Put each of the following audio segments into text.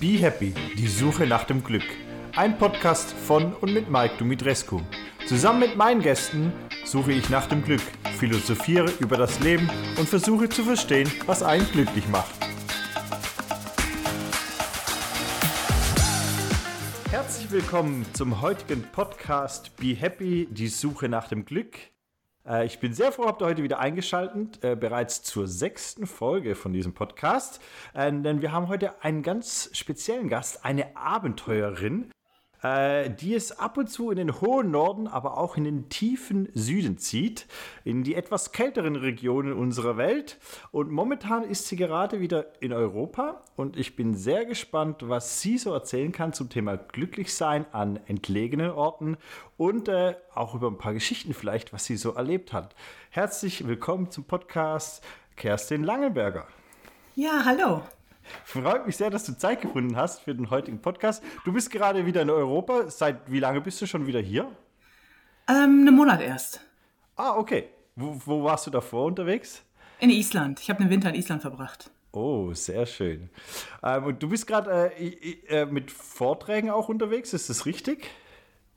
Be Happy, die Suche nach dem Glück. Ein Podcast von und mit Mike Dumitrescu. Zusammen mit meinen Gästen suche ich nach dem Glück, philosophiere über das Leben und versuche zu verstehen, was einen glücklich macht. Herzlich willkommen zum heutigen Podcast Be Happy, die Suche nach dem Glück. Äh, ich bin sehr froh, habt ihr heute wieder eingeschaltet, äh, bereits zur sechsten Folge von diesem Podcast. Äh, denn wir haben heute einen ganz speziellen Gast, eine Abenteurerin, äh, die es ab und zu in den hohen Norden, aber auch in den tiefen Süden zieht, in die etwas kälteren Regionen unserer Welt. Und momentan ist sie gerade wieder in Europa und ich bin sehr gespannt, was sie so erzählen kann zum Thema Glücklichsein an entlegenen Orten und äh, auch über ein paar Geschichten vielleicht, was sie so erlebt hat. Herzlich willkommen zum Podcast Kerstin Langenberger. Ja, hallo. Freut mich sehr, dass du Zeit gefunden hast für den heutigen Podcast. Du bist gerade wieder in Europa. Seit wie lange bist du schon wieder hier? Ähm, einen Monat erst. Ah, okay. Wo, wo warst du davor unterwegs? In Island. Ich habe den Winter in Island verbracht. Oh, sehr schön. Ähm, und du bist gerade äh, äh, mit Vorträgen auch unterwegs, ist das richtig?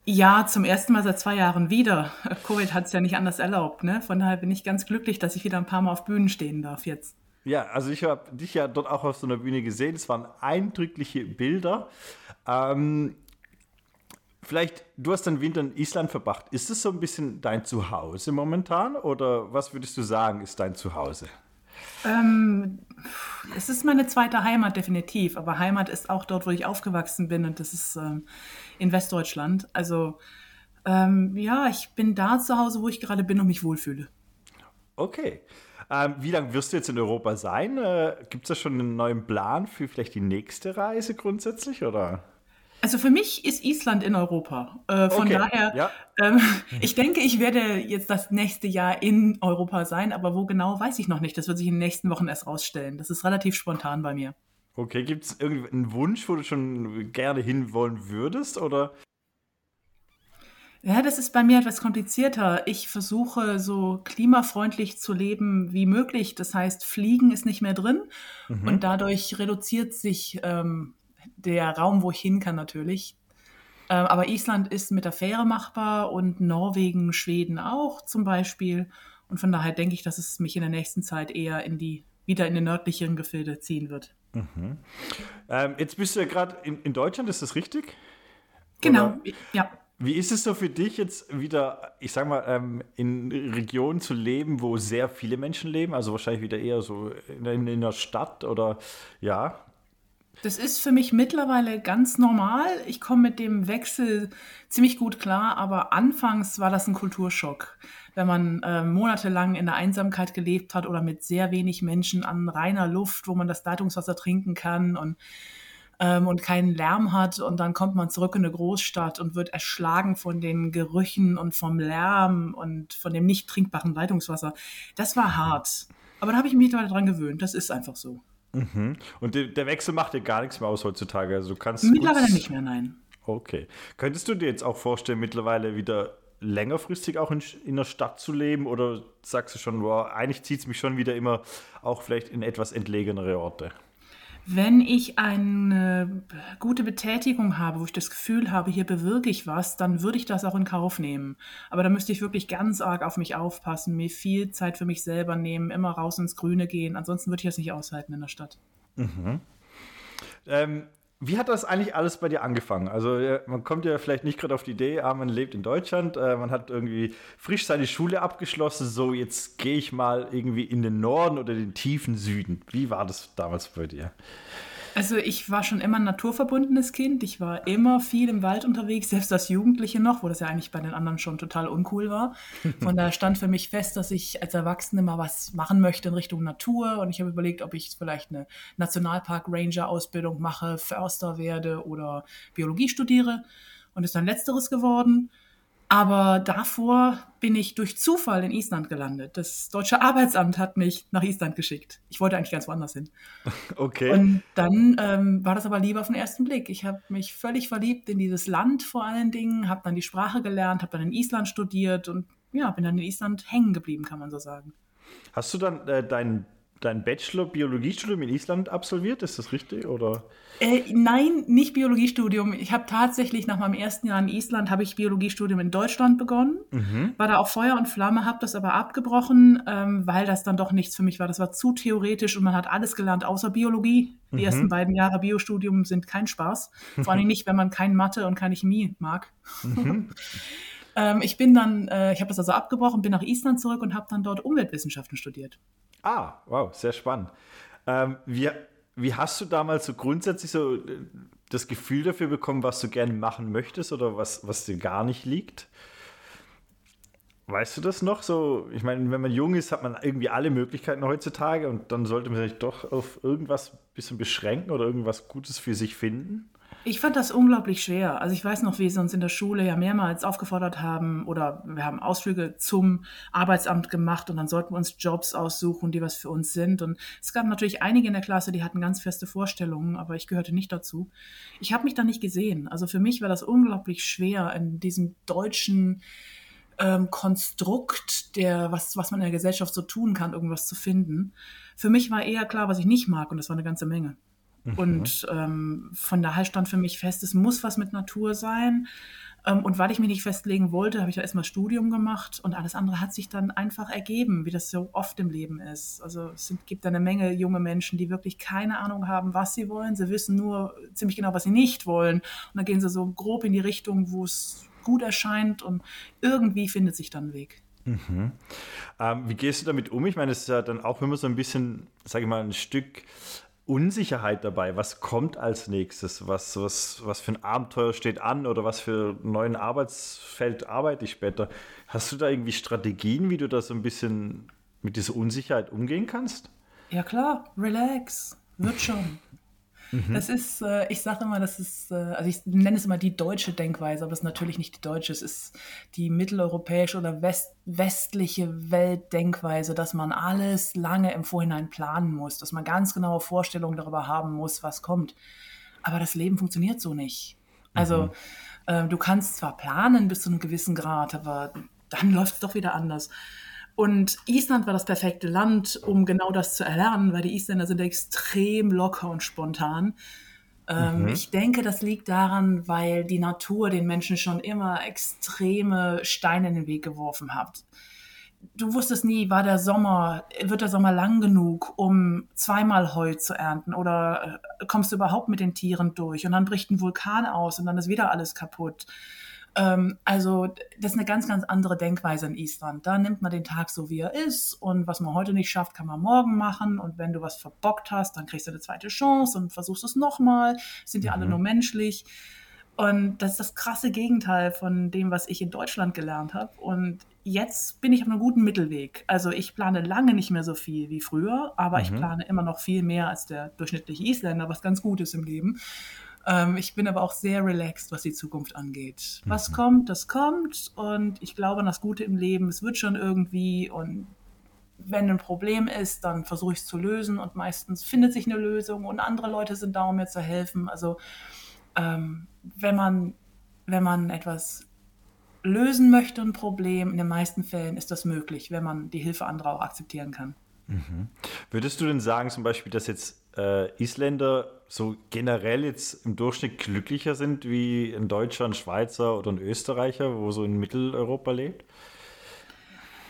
Ja, zum ersten Mal seit zwei Jahren wieder. Covid hat es ja nicht anders erlaubt. Ne? Von daher bin ich ganz glücklich, dass ich wieder ein paar Mal auf Bühnen stehen darf jetzt. Ja, also ich habe dich ja dort auch auf so einer Bühne gesehen. Es waren eindrückliche Bilder. Ähm, vielleicht, du hast den Winter in Island verbracht. Ist es so ein bisschen dein Zuhause momentan oder was würdest du sagen, ist dein Zuhause? Ähm, es ist meine zweite Heimat definitiv, aber Heimat ist auch dort, wo ich aufgewachsen bin und das ist ähm, in Westdeutschland. Also ähm, ja, ich bin da zu Hause, wo ich gerade bin und mich wohlfühle. Okay. Ähm, wie lange wirst du jetzt in Europa sein? Äh, Gibt es da schon einen neuen Plan für vielleicht die nächste Reise grundsätzlich oder? Also für mich ist Island in Europa. Äh, von okay, daher, ja. ähm, ich denke, ich werde jetzt das nächste Jahr in Europa sein, aber wo genau, weiß ich noch nicht. Das wird sich in den nächsten Wochen erst rausstellen. Das ist relativ spontan bei mir. Okay, gibt es irgendeinen Wunsch, wo du schon gerne hinwollen würdest? Oder ja, das ist bei mir etwas komplizierter. Ich versuche so klimafreundlich zu leben wie möglich. Das heißt, Fliegen ist nicht mehr drin mhm. und dadurch reduziert sich ähm, der Raum, wo ich hin kann natürlich. Ähm, aber Island ist mit der Fähre machbar und Norwegen, Schweden auch zum Beispiel. Und von daher denke ich, dass es mich in der nächsten Zeit eher in die wieder in den nördlicheren Gefilde ziehen wird. Mhm. Ähm, jetzt bist du ja gerade in, in, Deutschland, ist das richtig? Genau, Oder? ja. Wie ist es so für dich jetzt wieder, ich sag mal, ähm, in Regionen zu leben, wo sehr viele Menschen leben? Also wahrscheinlich wieder eher so in, in, in der Stadt oder ja? Das ist für mich mittlerweile ganz normal. Ich komme mit dem Wechsel ziemlich gut klar, aber anfangs war das ein Kulturschock. Wenn man äh, monatelang in der Einsamkeit gelebt hat oder mit sehr wenig Menschen an reiner Luft, wo man das Leitungswasser trinken kann und ähm, und keinen Lärm hat. Und dann kommt man zurück in eine Großstadt und wird erschlagen von den Gerüchen und vom Lärm und von dem nicht trinkbaren Leitungswasser. Das war hart. Aber da habe ich mich daran gewöhnt. Das ist einfach so. Mhm. Und der Wechsel macht dir gar nichts mehr aus heutzutage. Also du kannst mittlerweile nicht mehr, nein. Okay. Könntest du dir jetzt auch vorstellen, mittlerweile wieder längerfristig auch in, in der Stadt zu leben? Oder sagst du schon, wow, eigentlich zieht es mich schon wieder immer auch vielleicht in etwas entlegenere Orte? Wenn ich eine gute Betätigung habe, wo ich das Gefühl habe, hier bewirke ich was, dann würde ich das auch in Kauf nehmen. Aber da müsste ich wirklich ganz arg auf mich aufpassen, mir viel Zeit für mich selber nehmen, immer raus ins Grüne gehen. Ansonsten würde ich das nicht aushalten in der Stadt. Mhm. Ähm, wie hat das eigentlich alles bei dir angefangen? Also man kommt ja vielleicht nicht gerade auf die Idee, ah, man lebt in Deutschland, äh, man hat irgendwie frisch seine Schule abgeschlossen, so jetzt gehe ich mal irgendwie in den Norden oder den tiefen Süden. Wie war das damals bei dir? Also ich war schon immer ein naturverbundenes Kind. Ich war immer viel im Wald unterwegs, selbst als Jugendliche noch, wo das ja eigentlich bei den anderen schon total uncool war. Von daher stand für mich fest, dass ich als Erwachsene mal was machen möchte in Richtung Natur. Und ich habe überlegt, ob ich vielleicht eine Nationalpark-Ranger-Ausbildung mache, Förster werde oder Biologie studiere. Und ist dann letzteres geworden. Aber davor bin ich durch Zufall in Island gelandet. Das deutsche Arbeitsamt hat mich nach Island geschickt. Ich wollte eigentlich ganz woanders hin. Okay. Und dann ähm, war das aber lieber auf den ersten Blick. Ich habe mich völlig verliebt in dieses Land vor allen Dingen, habe dann die Sprache gelernt, habe dann in Island studiert und ja, bin dann in Island hängen geblieben, kann man so sagen. Hast du dann äh, deinen dein Bachelor-Biologiestudium in Island absolviert, ist das richtig? Oder? Äh, nein, nicht Biologiestudium. Ich habe tatsächlich nach meinem ersten Jahr in Island habe ich Biologiestudium in Deutschland begonnen, mhm. war da auch Feuer und Flamme, habe das aber abgebrochen, ähm, weil das dann doch nichts für mich war. Das war zu theoretisch und man hat alles gelernt außer Biologie. Die mhm. ersten beiden Jahre Biostudium sind kein Spaß, vor allem nicht, wenn man kein Mathe und keine Chemie mag. Mhm. ähm, ich bin dann, äh, ich habe das also abgebrochen, bin nach Island zurück und habe dann dort Umweltwissenschaften studiert. Ah, wow, sehr spannend. Ähm, wie, wie hast du damals so grundsätzlich so äh, das Gefühl dafür bekommen, was du gerne machen möchtest oder was, was dir gar nicht liegt? Weißt du das noch so? Ich meine, wenn man jung ist, hat man irgendwie alle Möglichkeiten heutzutage und dann sollte man sich doch auf irgendwas ein bisschen beschränken oder irgendwas Gutes für sich finden. Ich fand das unglaublich schwer. Also ich weiß noch, wie sie uns in der Schule ja mehrmals aufgefordert haben oder wir haben Ausflüge zum Arbeitsamt gemacht und dann sollten wir uns Jobs aussuchen, die was für uns sind. Und es gab natürlich einige in der Klasse, die hatten ganz feste Vorstellungen, aber ich gehörte nicht dazu. Ich habe mich da nicht gesehen. Also für mich war das unglaublich schwer in diesem deutschen ähm, Konstrukt, der, was, was man in der Gesellschaft so tun kann, irgendwas zu finden. Für mich war eher klar, was ich nicht mag und das war eine ganze Menge. Mhm. Und ähm, von daher stand für mich fest, es muss was mit Natur sein. Ähm, und weil ich mich nicht festlegen wollte, habe ich da erstmal Studium gemacht und alles andere hat sich dann einfach ergeben, wie das so oft im Leben ist. Also es sind, gibt eine Menge junge Menschen, die wirklich keine Ahnung haben, was sie wollen. Sie wissen nur ziemlich genau, was sie nicht wollen. Und dann gehen sie so grob in die Richtung, wo es gut erscheint und irgendwie findet sich dann ein Weg. Mhm. Ähm, wie gehst du damit um? Ich meine, es ist ja dann auch immer so ein bisschen, sage ich mal, ein Stück Unsicherheit dabei. Was kommt als nächstes? Was, was, was für ein Abenteuer steht an oder was für ein neues Arbeitsfeld arbeite ich später? Hast du da irgendwie Strategien, wie du da so ein bisschen mit dieser Unsicherheit umgehen kannst? Ja klar, relax, wird schon. Mhm. Das ist, äh, ich sage immer, das ist, äh, also ich nenne es immer die deutsche Denkweise, aber es ist natürlich nicht die deutsche, es ist die mitteleuropäische oder west, westliche Weltdenkweise, dass man alles lange im Vorhinein planen muss, dass man ganz genaue Vorstellungen darüber haben muss, was kommt. Aber das Leben funktioniert so nicht. Also mhm. äh, du kannst zwar planen bis zu einem gewissen Grad, aber dann läuft es doch wieder anders. Und Island war das perfekte Land, um genau das zu erlernen, weil die Isländer sind extrem locker und spontan. Ähm, mhm. Ich denke, das liegt daran, weil die Natur den Menschen schon immer extreme Steine in den Weg geworfen hat. Du wusstest nie, war der Sommer, wird der Sommer lang genug, um zweimal Heu zu ernten oder äh, kommst du überhaupt mit den Tieren durch und dann bricht ein Vulkan aus und dann ist wieder alles kaputt. Ähm, also das ist eine ganz, ganz andere Denkweise in Island. Da nimmt man den Tag so, wie er ist und was man heute nicht schafft, kann man morgen machen und wenn du was verbockt hast, dann kriegst du eine zweite Chance und versuchst es nochmal. Sind ja mhm. alle nur menschlich. Und das ist das krasse Gegenteil von dem, was ich in Deutschland gelernt habe. Und jetzt bin ich auf einem guten Mittelweg. Also ich plane lange nicht mehr so viel wie früher, aber mhm. ich plane immer noch viel mehr als der durchschnittliche Isländer, was ganz gut ist im Leben. Ähm, ich bin aber auch sehr relaxed, was die Zukunft angeht. Was mhm. kommt, das kommt. Und ich glaube an das Gute im Leben. Es wird schon irgendwie. Und wenn ein Problem ist, dann versuche ich es zu lösen. Und meistens findet sich eine Lösung. Und andere Leute sind da, um mir zu helfen. Also ähm, wenn man wenn man etwas lösen möchte, ein Problem, in den meisten Fällen ist das möglich, wenn man die Hilfe anderer auch akzeptieren kann. Mhm. Würdest du denn sagen, zum Beispiel, dass jetzt äh, Isländer so generell jetzt im Durchschnitt glücklicher sind wie ein Deutscher, ein Schweizer oder ein Österreicher, wo so in Mitteleuropa lebt?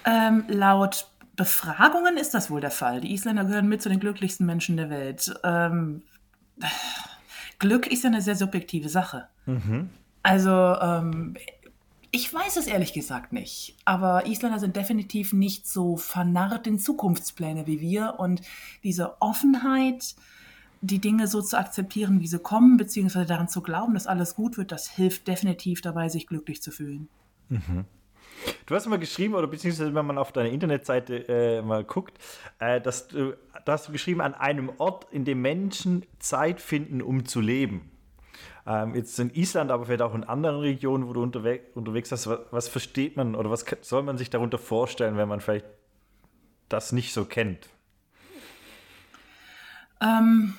Ähm, laut Befragungen ist das wohl der Fall. Die Isländer gehören mit zu den glücklichsten Menschen der Welt. Ähm, Glück ist ja eine sehr subjektive Sache. Mhm. Also ähm, ich weiß es ehrlich gesagt nicht. Aber Isländer sind definitiv nicht so vernarrt in Zukunftspläne wie wir. Und diese Offenheit, die Dinge so zu akzeptieren, wie sie kommen, beziehungsweise daran zu glauben, dass alles gut wird, das hilft definitiv dabei, sich glücklich zu fühlen. Mhm. Du hast mal geschrieben, oder beziehungsweise wenn man auf deine Internetseite äh, mal guckt, äh, dass du, da hast du geschrieben, an einem Ort, in dem Menschen Zeit finden, um zu leben. Ähm, jetzt in Island, aber vielleicht auch in anderen Regionen, wo du unterwe unterwegs bist, was, was, versteht man oder was soll man sich darunter vorstellen, wenn man vielleicht das nicht so kennt? Ähm,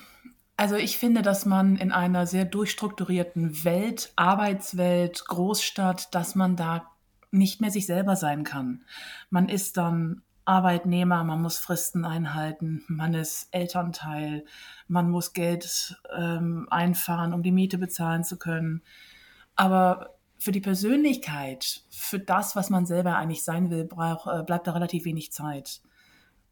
also ich finde, dass man in einer sehr durchstrukturierten Welt, Arbeitswelt, Großstadt, dass man da nicht mehr sich selber sein kann. Man ist dann Arbeitnehmer, man muss Fristen einhalten, man ist Elternteil, man muss Geld ähm, einfahren, um die Miete bezahlen zu können. Aber für die Persönlichkeit, für das, was man selber eigentlich sein will, brauch, äh, bleibt da relativ wenig Zeit.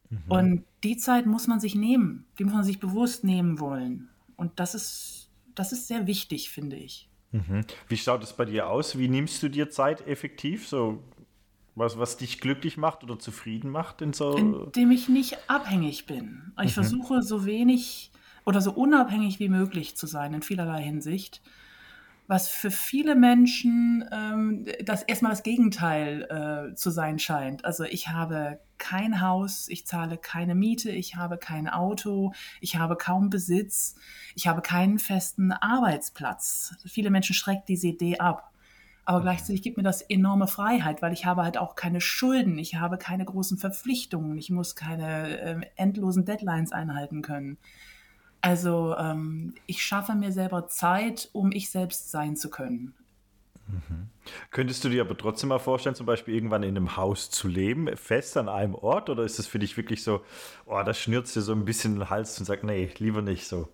Mhm. Und die Zeit muss man sich nehmen, die muss man sich bewusst nehmen wollen. Und das ist, das ist sehr wichtig, finde ich. Mhm. Wie schaut es bei dir aus? Wie nimmst du dir Zeit effektiv? So was, was dich glücklich macht oder zufrieden macht? In so Indem ich nicht abhängig bin. Ich mhm. versuche so wenig oder so unabhängig wie möglich zu sein in vielerlei Hinsicht. Was für viele Menschen ähm, das erstmal das Gegenteil äh, zu sein scheint. Also ich habe kein Haus, ich zahle keine Miete, ich habe kein Auto, ich habe kaum Besitz, ich habe keinen festen Arbeitsplatz. Viele Menschen schreckt diese Idee ab. Aber gleichzeitig gibt mir das enorme Freiheit, weil ich habe halt auch keine Schulden, ich habe keine großen Verpflichtungen, ich muss keine äh, endlosen Deadlines einhalten können. Also ähm, ich schaffe mir selber Zeit, um ich selbst sein zu können. Mhm. Könntest du dir aber trotzdem mal vorstellen, zum Beispiel irgendwann in einem Haus zu leben, fest an einem Ort? Oder ist das für dich wirklich so, oh, das schnürzt dir so ein bisschen den Hals und sagt, nee, lieber nicht so?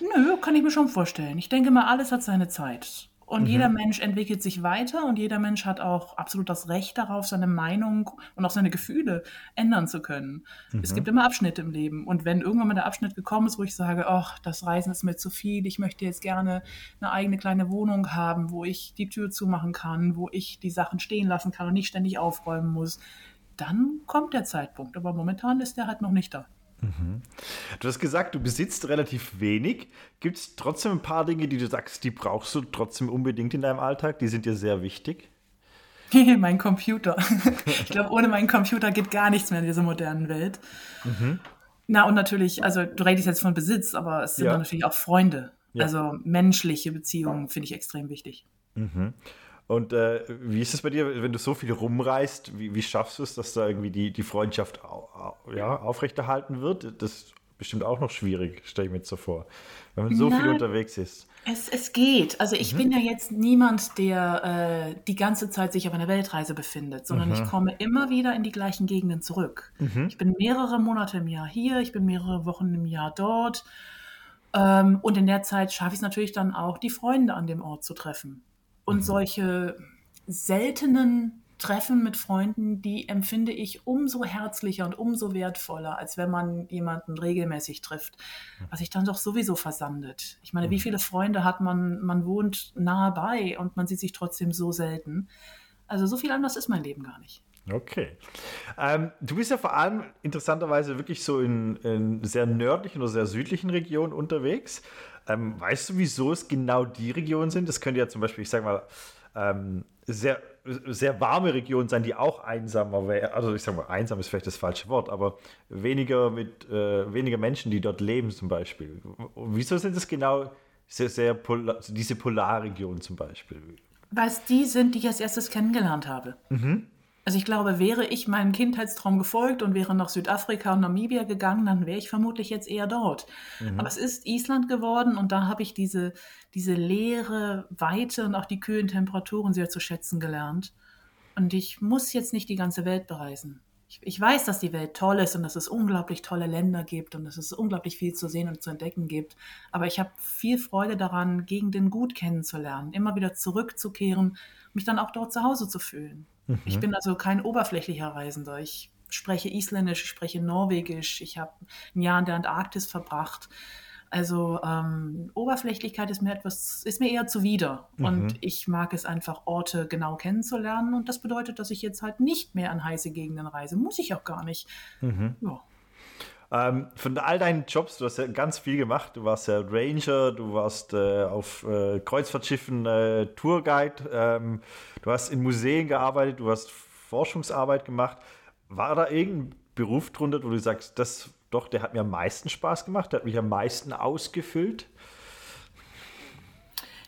Nö, kann ich mir schon vorstellen. Ich denke mal, alles hat seine Zeit. Und mhm. jeder Mensch entwickelt sich weiter und jeder Mensch hat auch absolut das Recht darauf, seine Meinung und auch seine Gefühle ändern zu können. Mhm. Es gibt immer Abschnitte im Leben. Und wenn irgendwann mal der Abschnitt gekommen ist, wo ich sage, ach, das Reisen ist mir zu viel, ich möchte jetzt gerne eine eigene kleine Wohnung haben, wo ich die Tür zumachen kann, wo ich die Sachen stehen lassen kann und nicht ständig aufräumen muss, dann kommt der Zeitpunkt. Aber momentan ist der halt noch nicht da. Mhm. Du hast gesagt, du besitzt relativ wenig. Gibt es trotzdem ein paar Dinge, die du sagst, die brauchst du trotzdem unbedingt in deinem Alltag? Die sind dir sehr wichtig? mein Computer. ich glaube, ohne meinen Computer geht gar nichts mehr in dieser modernen Welt. Mhm. Na, und natürlich, also du redest jetzt von Besitz, aber es sind ja. natürlich auch Freunde. Ja. Also menschliche Beziehungen finde ich extrem wichtig. Mhm. Und äh, wie ist es bei dir, wenn du so viel rumreist, wie, wie schaffst du es, dass da irgendwie die, die Freundschaft au, ja, aufrechterhalten wird? Das ist bestimmt auch noch schwierig, stelle ich mir jetzt so vor, wenn man so Nein, viel unterwegs ist. Es, es geht. Also ich mhm. bin ja jetzt niemand, der äh, die ganze Zeit sich auf einer Weltreise befindet, sondern mhm. ich komme immer wieder in die gleichen Gegenden zurück. Mhm. Ich bin mehrere Monate im Jahr hier, ich bin mehrere Wochen im Jahr dort. Ähm, und in der Zeit schaffe ich es natürlich dann auch, die Freunde an dem Ort zu treffen. Und mhm. solche seltenen Treffen mit Freunden, die empfinde ich umso herzlicher und umso wertvoller, als wenn man jemanden regelmäßig trifft, was sich dann doch sowieso versandet. Ich meine, wie mhm. viele Freunde hat man, man wohnt nahe bei und man sieht sich trotzdem so selten. Also so viel anders ist mein Leben gar nicht. Okay. Ähm, du bist ja vor allem interessanterweise wirklich so in, in sehr nördlichen oder sehr südlichen Regionen unterwegs. Ähm, weißt du, wieso es genau die Regionen sind? Das könnte ja zum Beispiel, ich sag mal, ähm, sehr, sehr warme Regionen sein, die auch einsamer wären. Also ich sag mal, einsam ist vielleicht das falsche Wort, aber weniger mit äh, weniger Menschen, die dort leben zum Beispiel. wieso sind es genau sehr, sehr Polar, diese Polarregionen zum Beispiel? Weil es die sind, die ich als erstes kennengelernt habe. Mhm. Also ich glaube, wäre ich meinem Kindheitstraum gefolgt und wäre nach Südafrika und Namibia gegangen, dann wäre ich vermutlich jetzt eher dort. Mhm. Aber es ist Island geworden und da habe ich diese, diese leere Weite und auch die kühlen Temperaturen sehr zu schätzen gelernt. Und ich muss jetzt nicht die ganze Welt bereisen. Ich, ich weiß, dass die Welt toll ist und dass es unglaublich tolle Länder gibt und dass es unglaublich viel zu sehen und zu entdecken gibt. Aber ich habe viel Freude daran, Gegenden gut kennenzulernen, immer wieder zurückzukehren, mich dann auch dort zu Hause zu fühlen. Mhm. Ich bin also kein oberflächlicher Reisender. Ich spreche Isländisch, ich spreche Norwegisch, ich habe ein Jahr in der Antarktis verbracht. Also ähm, Oberflächlichkeit ist mir etwas, ist mir eher zuwider. Mhm. Und ich mag es einfach, Orte genau kennenzulernen. Und das bedeutet, dass ich jetzt halt nicht mehr an heiße Gegenden reise. Muss ich auch gar nicht. Mhm. Ja. Ähm, von all deinen Jobs, du hast ja ganz viel gemacht. Du warst ja Ranger, du warst äh, auf äh, Kreuzfahrtschiffen äh, Tourguide, ähm, du hast in Museen gearbeitet, du hast Forschungsarbeit gemacht. War da irgendein Beruf drunter, wo du sagst, das doch, der hat mir am meisten Spaß gemacht, der hat mich am meisten ausgefüllt?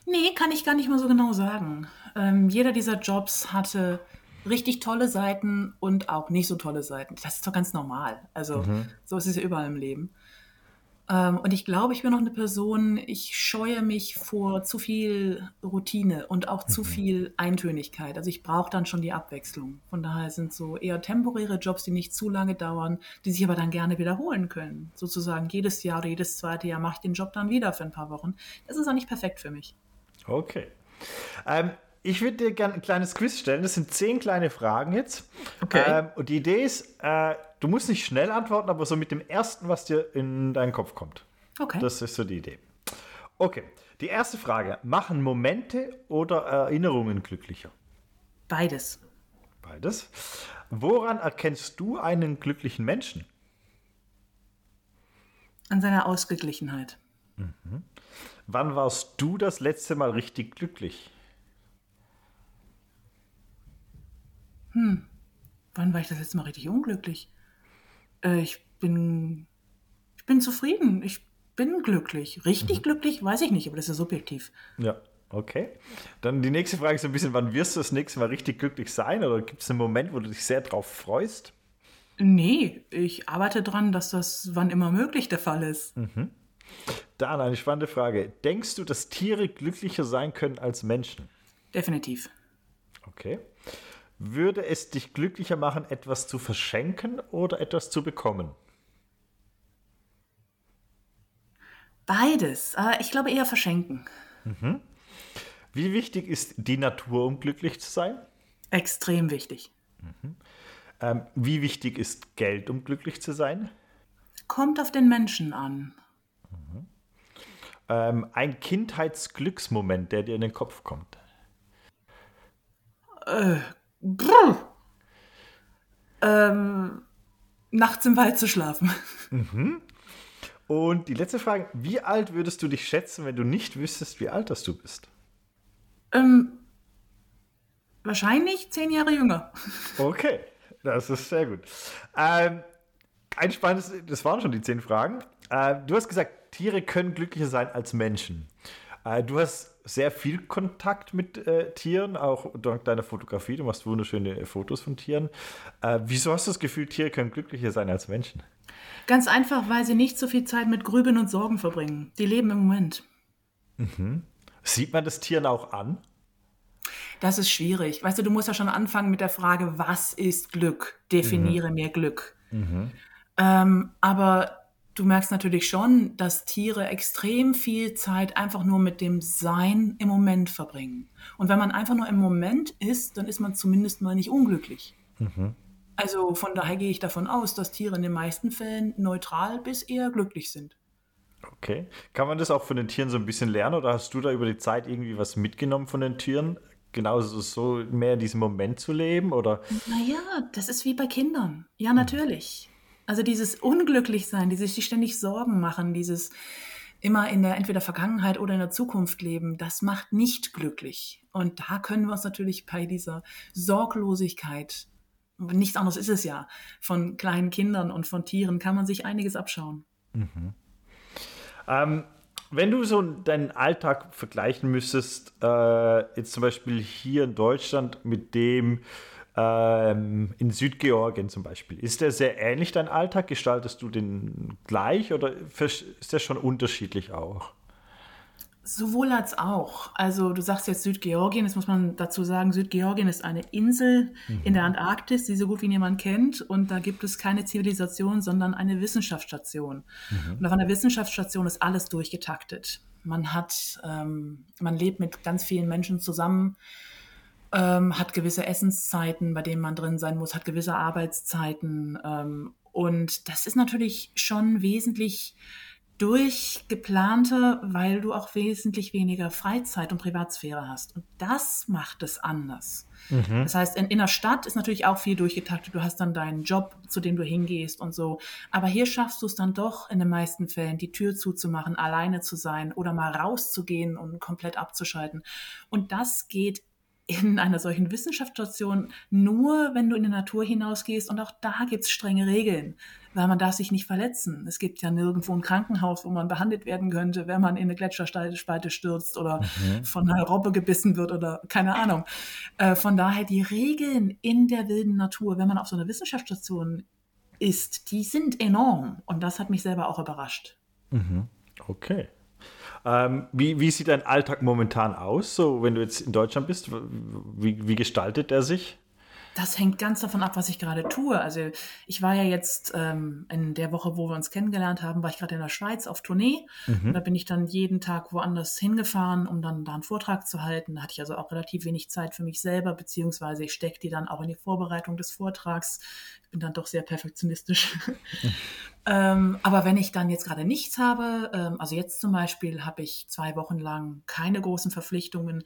Nee, kann ich gar nicht mal so genau sagen. Ähm, jeder dieser Jobs hatte richtig tolle Seiten und auch nicht so tolle Seiten. Das ist doch ganz normal. Also mhm. so ist es ja überall im Leben. Ähm, und ich glaube, ich bin noch eine Person, ich scheue mich vor zu viel Routine und auch zu viel Eintönigkeit. Also ich brauche dann schon die Abwechslung. Von daher sind so eher temporäre Jobs, die nicht zu lange dauern, die sich aber dann gerne wiederholen können. Sozusagen jedes Jahr oder jedes zweite Jahr mache ich den Job dann wieder für ein paar Wochen. Das ist auch nicht perfekt für mich. Okay. Ähm, ich würde dir gerne ein kleines Quiz stellen. Das sind zehn kleine Fragen jetzt. Okay. Ähm, und die Idee ist, äh, du musst nicht schnell antworten, aber so mit dem ersten, was dir in deinen Kopf kommt. Okay. Das ist so die Idee. Okay. Die erste Frage: Machen Momente oder Erinnerungen glücklicher? Beides. Beides. Woran erkennst du einen glücklichen Menschen? An seiner Ausgeglichenheit. Wann warst du das letzte Mal richtig glücklich? Wann war ich das letzte Mal richtig unglücklich? Äh, ich bin, ich bin zufrieden. Ich bin glücklich. Richtig glücklich, weiß ich nicht, aber das ist ja subjektiv. Ja, okay. Dann die nächste Frage ist ein bisschen, wann wirst du das nächste Mal richtig glücklich sein? Oder gibt es einen Moment, wo du dich sehr drauf freust? Nee, ich arbeite dran, dass das wann immer möglich der Fall ist. Dann eine spannende Frage. Denkst du, dass Tiere glücklicher sein können als Menschen? Definitiv. Okay. Würde es dich glücklicher machen, etwas zu verschenken oder etwas zu bekommen? Beides. Aber ich glaube eher verschenken. Wie wichtig ist die Natur, um glücklich zu sein? Extrem wichtig. Ähm, wie wichtig ist Geld, um glücklich zu sein? Kommt auf den Menschen an. Ähm, ein Kindheitsglücksmoment, der dir in den Kopf kommt. Ähm, nachts im Wald zu schlafen. Und die letzte Frage: Wie alt würdest du dich schätzen, wenn du nicht wüsstest, wie alt das du bist? Ähm, wahrscheinlich zehn Jahre jünger. Okay, das ist sehr gut. Ähm, ein spannendes, das waren schon die zehn Fragen. Äh, du hast gesagt, Tiere können glücklicher sein als Menschen. Äh, du hast sehr viel Kontakt mit äh, Tieren, auch dank deiner Fotografie. Du machst wunderschöne Fotos von Tieren. Äh, wieso hast du das Gefühl, Tiere können glücklicher sein als Menschen? Ganz einfach, weil sie nicht so viel Zeit mit Grübeln und Sorgen verbringen. Die leben im Moment. Sieht man das Tieren auch an? Das ist schwierig. Weißt du, du musst ja schon anfangen mit der Frage, was ist Glück? Definiere mir Glück. Ähm, aber du merkst natürlich schon, dass Tiere extrem viel Zeit einfach nur mit dem Sein im Moment verbringen. Und wenn man einfach nur im Moment ist, dann ist man zumindest mal nicht unglücklich. Also von daher gehe ich davon aus, dass Tiere in den meisten Fällen neutral bis eher glücklich sind. Okay. Kann man das auch von den Tieren so ein bisschen lernen oder hast du da über die Zeit irgendwie was mitgenommen von den Tieren? Genauso so mehr in diesem Moment zu leben oder? Naja, das ist wie bei Kindern. Ja, natürlich. Also dieses Unglücklichsein, dieses sich ständig Sorgen machen, dieses immer in der entweder Vergangenheit oder in der Zukunft leben, das macht nicht glücklich. Und da können wir uns natürlich bei dieser Sorglosigkeit, nichts anderes ist es ja, von kleinen Kindern und von Tieren kann man sich einiges abschauen. Ähm, wenn du so deinen Alltag vergleichen müsstest, äh, jetzt zum Beispiel hier in Deutschland mit dem ähm, in Südgeorgien zum Beispiel, ist der sehr ähnlich dein Alltag? Gestaltest du den gleich oder ist der schon unterschiedlich auch? Sowohl als auch. Also du sagst jetzt Südgeorgien, jetzt muss man dazu sagen, Südgeorgien ist eine Insel in der Antarktis, die so gut wie niemand kennt. Und da gibt es keine Zivilisation, sondern eine Wissenschaftsstation. Und auf einer Wissenschaftsstation ist alles durchgetaktet. Man hat, ähm, man lebt mit ganz vielen Menschen zusammen, ähm, hat gewisse Essenszeiten, bei denen man drin sein muss, hat gewisse Arbeitszeiten. Ähm, und das ist natürlich schon wesentlich durchgeplanter, weil du auch wesentlich weniger Freizeit und Privatsphäre hast. Und das macht es anders. Das heißt, in, in der Stadt ist natürlich auch viel durchgetaktet. Du hast dann deinen Job, zu dem du hingehst und so. Aber hier schaffst du es dann doch in den meisten Fällen, die Tür zuzumachen, alleine zu sein oder mal rauszugehen und komplett abzuschalten. Und das geht in einer solchen Wissenschaftsstation nur, wenn du in die Natur hinausgehst. Und auch da gibt es strenge Regeln, weil man darf sich nicht verletzen. Es gibt ja nirgendwo ein Krankenhaus, wo man behandelt werden könnte, wenn man in eine Gletscherspalte stürzt oder von einer Robbe gebissen wird oder keine Ahnung. Äh, von daher die Regeln in der wilden Natur, wenn man auf so einer Wissenschaftsstation ist, die sind enorm. Und das hat mich selber auch überrascht. Mhm. Okay. Ähm, wie, wie sieht dein Alltag momentan aus, so wenn du jetzt in Deutschland bist? Wie, wie gestaltet er sich? Das hängt ganz davon ab, was ich gerade tue. Also ich war ja jetzt ähm, in der Woche, wo wir uns kennengelernt haben, war ich gerade in der Schweiz auf Tournee. Mhm. Da bin ich dann jeden Tag woanders hingefahren, um dann da einen Vortrag zu halten. Da hatte ich also auch relativ wenig Zeit für mich selber, beziehungsweise ich stecke die dann auch in die Vorbereitung des Vortrags. Ich bin dann doch sehr perfektionistisch. Ähm, aber wenn ich dann jetzt gerade nichts habe, ähm, also jetzt zum Beispiel habe ich zwei Wochen lang keine großen Verpflichtungen.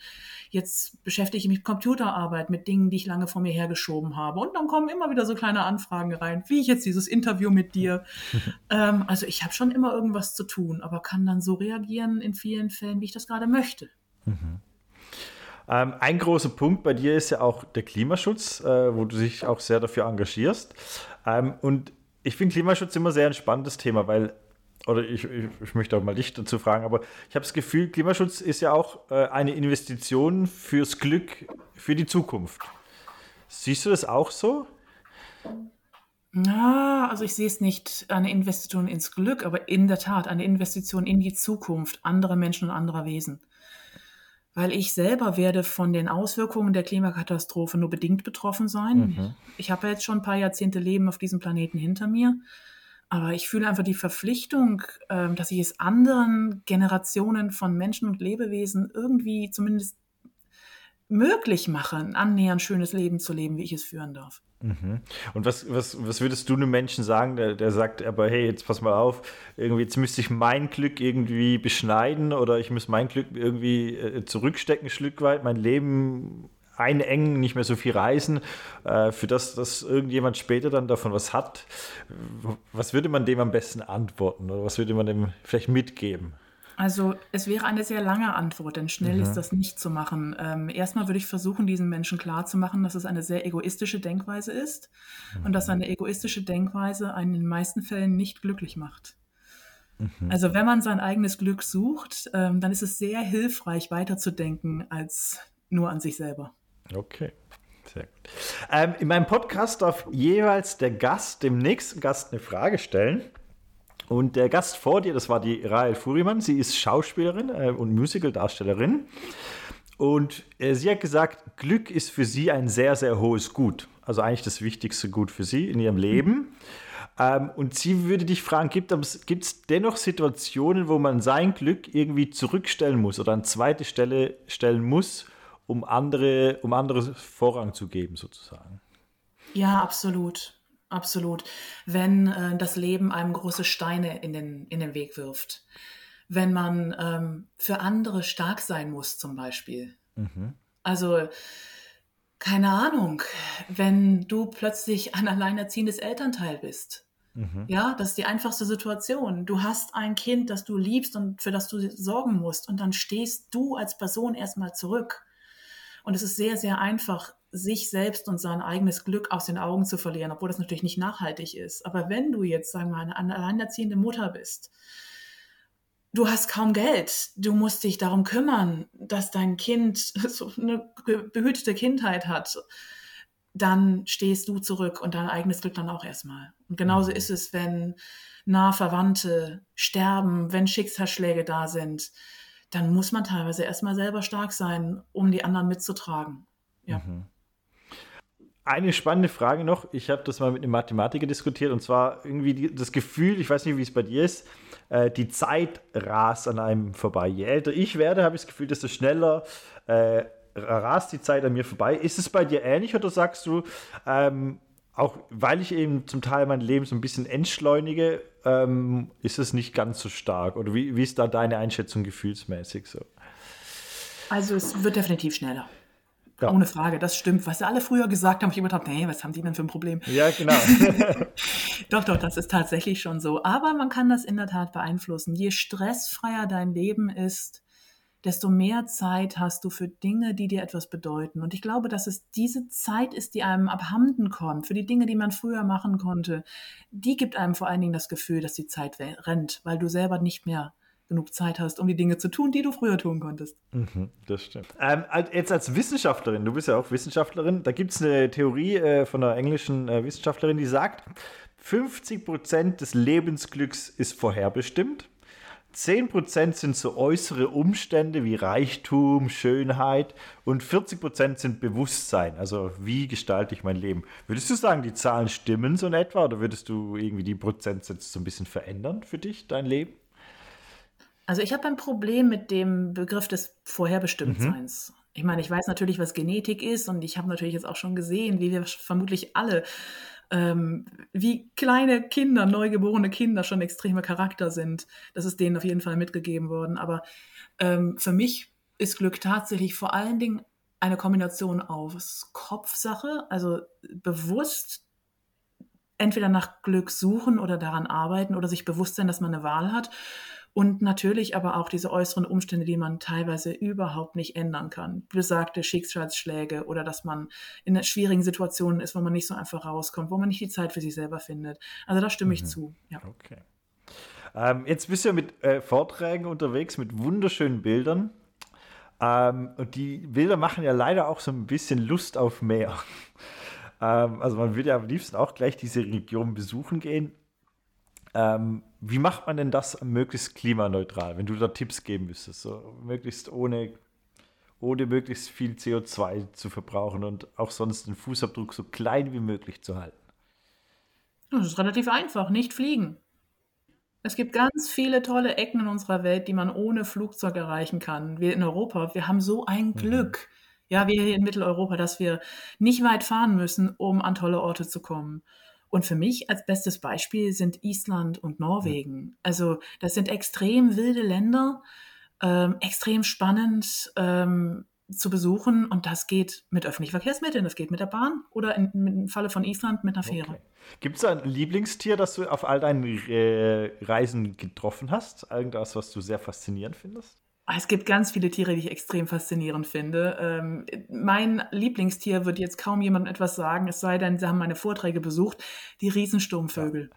Jetzt beschäftige ich mich mit Computerarbeit, mit Dingen, die ich lange vor mir hergeschoben habe. Und dann kommen immer wieder so kleine Anfragen rein, wie ich jetzt dieses Interview mit dir. ähm, also ich habe schon immer irgendwas zu tun, aber kann dann so reagieren in vielen Fällen, wie ich das gerade möchte. Mhm. Ähm, ein großer Punkt bei dir ist ja auch der Klimaschutz, äh, wo du dich auch sehr dafür engagierst. Ähm, und ich finde Klimaschutz immer sehr ein spannendes Thema, weil, oder ich, ich, ich möchte auch mal dich dazu fragen, aber ich habe das Gefühl, Klimaschutz ist ja auch äh, eine Investition fürs Glück, für die Zukunft. Siehst du das auch so? Na, also ich sehe es nicht eine Investition ins Glück, aber in der Tat eine Investition in die Zukunft anderer Menschen und anderer Wesen weil ich selber werde von den Auswirkungen der Klimakatastrophe nur bedingt betroffen sein. Mhm. Ich habe jetzt schon ein paar Jahrzehnte Leben auf diesem Planeten hinter mir, aber ich fühle einfach die Verpflichtung, ähm, dass ich es anderen Generationen von Menschen und Lebewesen irgendwie zumindest möglich mache, ein annähernd schönes Leben zu leben, wie ich es führen darf. Mhm. Und was, was, was würdest du einem Menschen sagen, der, der sagt, aber hey, jetzt pass mal auf, irgendwie, jetzt müsste ich mein Glück irgendwie beschneiden oder ich muss mein Glück irgendwie äh, zurückstecken, ein Stück weit, mein Leben einengen, nicht mehr so viel reisen, äh, für das, dass irgendjemand später dann davon was hat. Was würde man dem am besten antworten oder was würde man dem vielleicht mitgeben? Also es wäre eine sehr lange Antwort, denn schnell mhm. ist das nicht zu machen. Ähm, erstmal würde ich versuchen, diesen Menschen klarzumachen, dass es eine sehr egoistische Denkweise ist mhm. und dass eine egoistische Denkweise einen in den meisten Fällen nicht glücklich macht. Mhm. Also wenn man sein eigenes Glück sucht, ähm, dann ist es sehr hilfreich, weiterzudenken als nur an sich selber. Okay. Sehr gut. Ähm, in meinem Podcast darf jeweils der Gast dem nächsten Gast eine Frage stellen. Und der Gast vor dir, das war die Rael Furimann. Sie ist Schauspielerin äh, und Musical-Darstellerin. Und äh, sie hat gesagt, Glück ist für sie ein sehr, sehr hohes Gut. Also eigentlich das wichtigste Gut für sie in ihrem Leben. Ähm, und sie würde dich fragen, gibt es dennoch Situationen, wo man sein Glück irgendwie zurückstellen muss oder an zweite Stelle stellen muss, um andere, um andere Vorrang zu geben, sozusagen? Ja, absolut. Absolut. Wenn äh, das Leben einem große Steine in den, in den Weg wirft. Wenn man ähm, für andere stark sein muss, zum Beispiel. Mhm. Also, keine Ahnung, wenn du plötzlich ein alleinerziehendes Elternteil bist. Mhm. Ja, das ist die einfachste Situation. Du hast ein Kind, das du liebst und für das du sorgen musst. Und dann stehst du als Person erstmal zurück. Und es ist sehr, sehr einfach, sich selbst und sein eigenes Glück aus den Augen zu verlieren, obwohl das natürlich nicht nachhaltig ist. Aber wenn du jetzt, sagen wir mal, eine alleinerziehende Mutter bist, du hast kaum Geld, du musst dich darum kümmern, dass dein Kind so eine behütete Kindheit hat, dann stehst du zurück und dein eigenes Glück dann auch erstmal. Und genauso mhm. ist es, wenn nahe Verwandte sterben, wenn Schicksalsschläge da sind, dann muss man teilweise erstmal selber stark sein, um die anderen mitzutragen. Ja. Mhm. Eine spannende Frage noch. Ich habe das mal mit einem Mathematiker diskutiert und zwar irgendwie die, das Gefühl, ich weiß nicht, wie es bei dir ist, äh, die Zeit rast an einem vorbei. Je älter ich werde, habe ich das Gefühl, desto schneller äh, rast die Zeit an mir vorbei. Ist es bei dir ähnlich oder sagst du, ähm, auch weil ich eben zum Teil mein Leben so ein bisschen entschleunige, ähm, ist es nicht ganz so stark? Oder wie, wie ist da deine Einschätzung gefühlsmäßig so? Also es wird definitiv schneller. Ja. Ohne Frage, das stimmt. Was sie alle früher gesagt haben, ich immer gedacht, nee, was haben die denn für ein Problem? Ja, genau. doch, doch, das ist tatsächlich schon so. Aber man kann das in der Tat beeinflussen. Je stressfreier dein Leben ist, desto mehr Zeit hast du für Dinge, die dir etwas bedeuten. Und ich glaube, dass es diese Zeit ist, die einem abhanden kommt, für die Dinge, die man früher machen konnte. Die gibt einem vor allen Dingen das Gefühl, dass die Zeit rennt, weil du selber nicht mehr genug Zeit hast, um die Dinge zu tun, die du früher tun konntest. Mhm, das stimmt. Ähm, jetzt als Wissenschaftlerin, du bist ja auch Wissenschaftlerin, da gibt es eine Theorie äh, von einer englischen äh, Wissenschaftlerin, die sagt, 50 Prozent des Lebensglücks ist vorherbestimmt. 10% sind so äußere Umstände wie Reichtum, Schönheit und 40% sind Bewusstsein. Also wie gestalte ich mein Leben? Würdest du sagen, die Zahlen stimmen so in etwa oder würdest du irgendwie die Prozentsätze so ein bisschen verändern für dich, dein Leben? Also ich habe ein Problem mit dem Begriff des Vorherbestimmtseins. Mhm. Ich meine, ich weiß natürlich, was Genetik ist und ich habe natürlich jetzt auch schon gesehen, wie wir vermutlich alle ähm, wie kleine Kinder, neugeborene Kinder schon extreme Charakter sind. Das ist denen auf jeden Fall mitgegeben worden. Aber ähm, für mich ist Glück tatsächlich vor allen Dingen eine Kombination aus Kopfsache, also bewusst entweder nach Glück suchen oder daran arbeiten oder sich bewusst sein, dass man eine Wahl hat und natürlich aber auch diese äußeren Umstände, die man teilweise überhaupt nicht ändern kann. Besagte Schicksalsschläge oder dass man in schwierigen Situationen ist, wo man nicht so einfach rauskommt, wo man nicht die Zeit für sich selber findet. Also da stimme mhm. ich zu. Ja. Okay. Ähm, jetzt bist du ja mit äh, Vorträgen unterwegs, mit wunderschönen Bildern. Ähm, und die Bilder machen ja leider auch so ein bisschen Lust auf mehr. ähm, also man würde ja am liebsten auch gleich diese Region besuchen gehen. Ähm, wie macht man denn das möglichst klimaneutral, wenn du da Tipps geben müsstest? So möglichst ohne, ohne möglichst viel CO2 zu verbrauchen und auch sonst den Fußabdruck so klein wie möglich zu halten? Das ist relativ einfach, nicht fliegen. Es gibt ganz viele tolle Ecken in unserer Welt, die man ohne Flugzeug erreichen kann. Wir in Europa, wir haben so ein mhm. Glück. Mhm. Ja, wir hier in Mitteleuropa, dass wir nicht weit fahren müssen, um an tolle Orte zu kommen. Und für mich als bestes Beispiel sind Island und Norwegen. Also das sind extrem wilde Länder, ähm, extrem spannend ähm, zu besuchen und das geht mit öffentlichen Verkehrsmitteln, das geht mit der Bahn oder in, im Falle von Island mit einer Fähre. Okay. Gibt es ein Lieblingstier, das du auf all deinen äh, Reisen getroffen hast? Irgendwas, was du sehr faszinierend findest? Ah, es gibt ganz viele Tiere, die ich extrem faszinierend finde. Ähm, mein Lieblingstier wird jetzt kaum jemandem etwas sagen, es sei denn, sie haben meine Vorträge besucht, die Riesensturmvögel.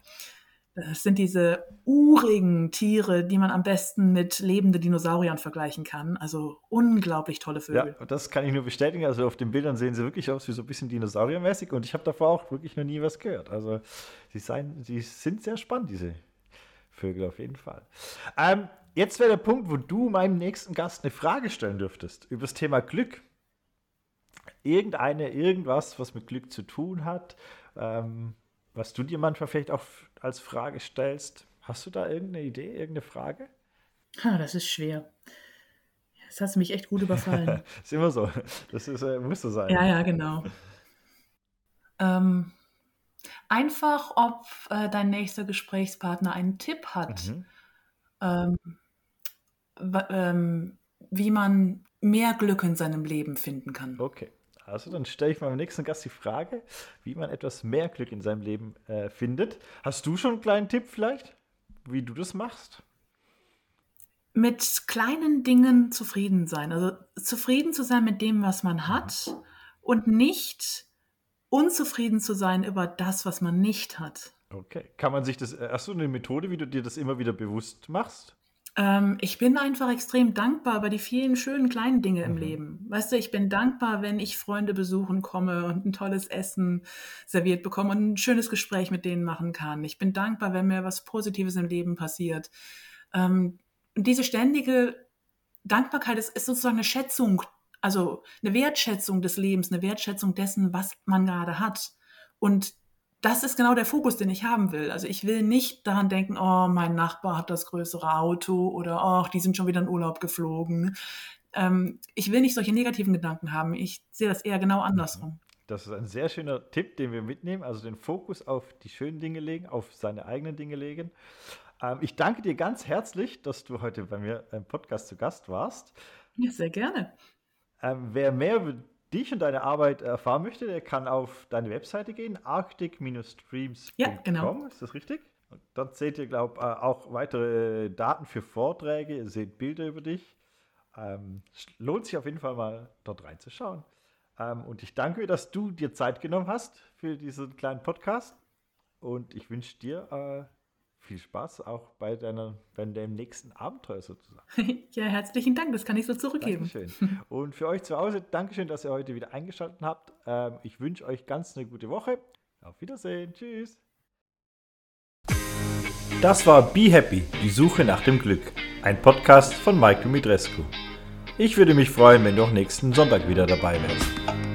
Das sind diese urigen Tiere, die man am besten mit lebenden Dinosauriern vergleichen kann. Also unglaublich tolle Vögel. Ja, das kann ich nur bestätigen. Also auf den Bildern sehen sie wirklich aus wie so ein bisschen dinosauriermäßig und ich habe davor auch wirklich noch nie was gehört. Also sie, seien, sie sind sehr spannend, diese Vögel auf jeden Fall. Ähm, Jetzt wäre der Punkt, wo du meinem nächsten Gast eine Frage stellen dürftest über das Thema Glück. Irgendeine, irgendwas, was mit Glück zu tun hat, ähm, was du dir manchmal vielleicht auch als Frage stellst. Hast du da irgendeine Idee, irgendeine Frage? Ha, das ist schwer. Das hast du mich echt gut überfallen. ist immer so. Das ist, äh, muss so sein. Ja, ja, genau. Ähm, einfach, ob äh, dein nächster Gesprächspartner einen Tipp hat. Mhm. Ähm, ähm, wie man mehr Glück in seinem Leben finden kann. Okay. Also dann stelle ich meinem nächsten Gast die Frage, wie man etwas mehr Glück in seinem Leben äh, findet. Hast du schon einen kleinen Tipp vielleicht, wie du das machst? Mit kleinen Dingen zufrieden sein. Also zufrieden zu sein mit dem, was man hat mhm. und nicht unzufrieden zu sein über das, was man nicht hat. Okay. Kann man sich das, äh, hast du eine Methode, wie du dir das immer wieder bewusst machst? Ähm, ich bin einfach extrem dankbar über die vielen schönen kleinen Dinge im mhm. Leben. Weißt du, ich bin dankbar, wenn ich Freunde besuchen komme und ein tolles Essen serviert bekomme und ein schönes Gespräch mit denen machen kann. Ich bin dankbar, wenn mir was Positives im Leben passiert. Ähm, und diese ständige Dankbarkeit ist, ist sozusagen eine Schätzung, also eine Wertschätzung des Lebens, eine Wertschätzung dessen, was man gerade hat. Und das ist genau der Fokus, den ich haben will. Also ich will nicht daran denken, oh, mein Nachbar hat das größere Auto oder oh, die sind schon wieder in Urlaub geflogen. Ähm, ich will nicht solche negativen Gedanken haben. Ich sehe das eher genau andersrum. Das ist ein sehr schöner Tipp, den wir mitnehmen. Also den Fokus auf die schönen Dinge legen, auf seine eigenen Dinge legen. Ähm, ich danke dir ganz herzlich, dass du heute bei mir im Podcast zu Gast warst. Ja, sehr gerne. Ähm, wer mehr über dich und deine Arbeit erfahren möchte, der kann auf deine Webseite gehen, arctic-streams.com. Ja, genau. Ist das richtig? Und dort seht ihr, glaube ich, äh, auch weitere Daten für Vorträge. Ihr seht Bilder über dich. Ähm, lohnt sich auf jeden Fall mal dort reinzuschauen. Ähm, und ich danke dir, dass du dir Zeit genommen hast für diesen kleinen Podcast. Und ich wünsche dir äh, viel Spaß auch bei, deiner, bei deinem nächsten Abenteuer sozusagen. ja, herzlichen Dank, das kann ich so zurückgeben. Dankeschön. Und für euch zu Hause, Dankeschön, dass ihr heute wieder eingeschaltet habt. Ähm, ich wünsche euch ganz eine gute Woche. Auf Wiedersehen. Tschüss. Das war Be Happy, die Suche nach dem Glück. Ein Podcast von Michael Midrescu. Ich würde mich freuen, wenn du auch nächsten Sonntag wieder dabei wärst.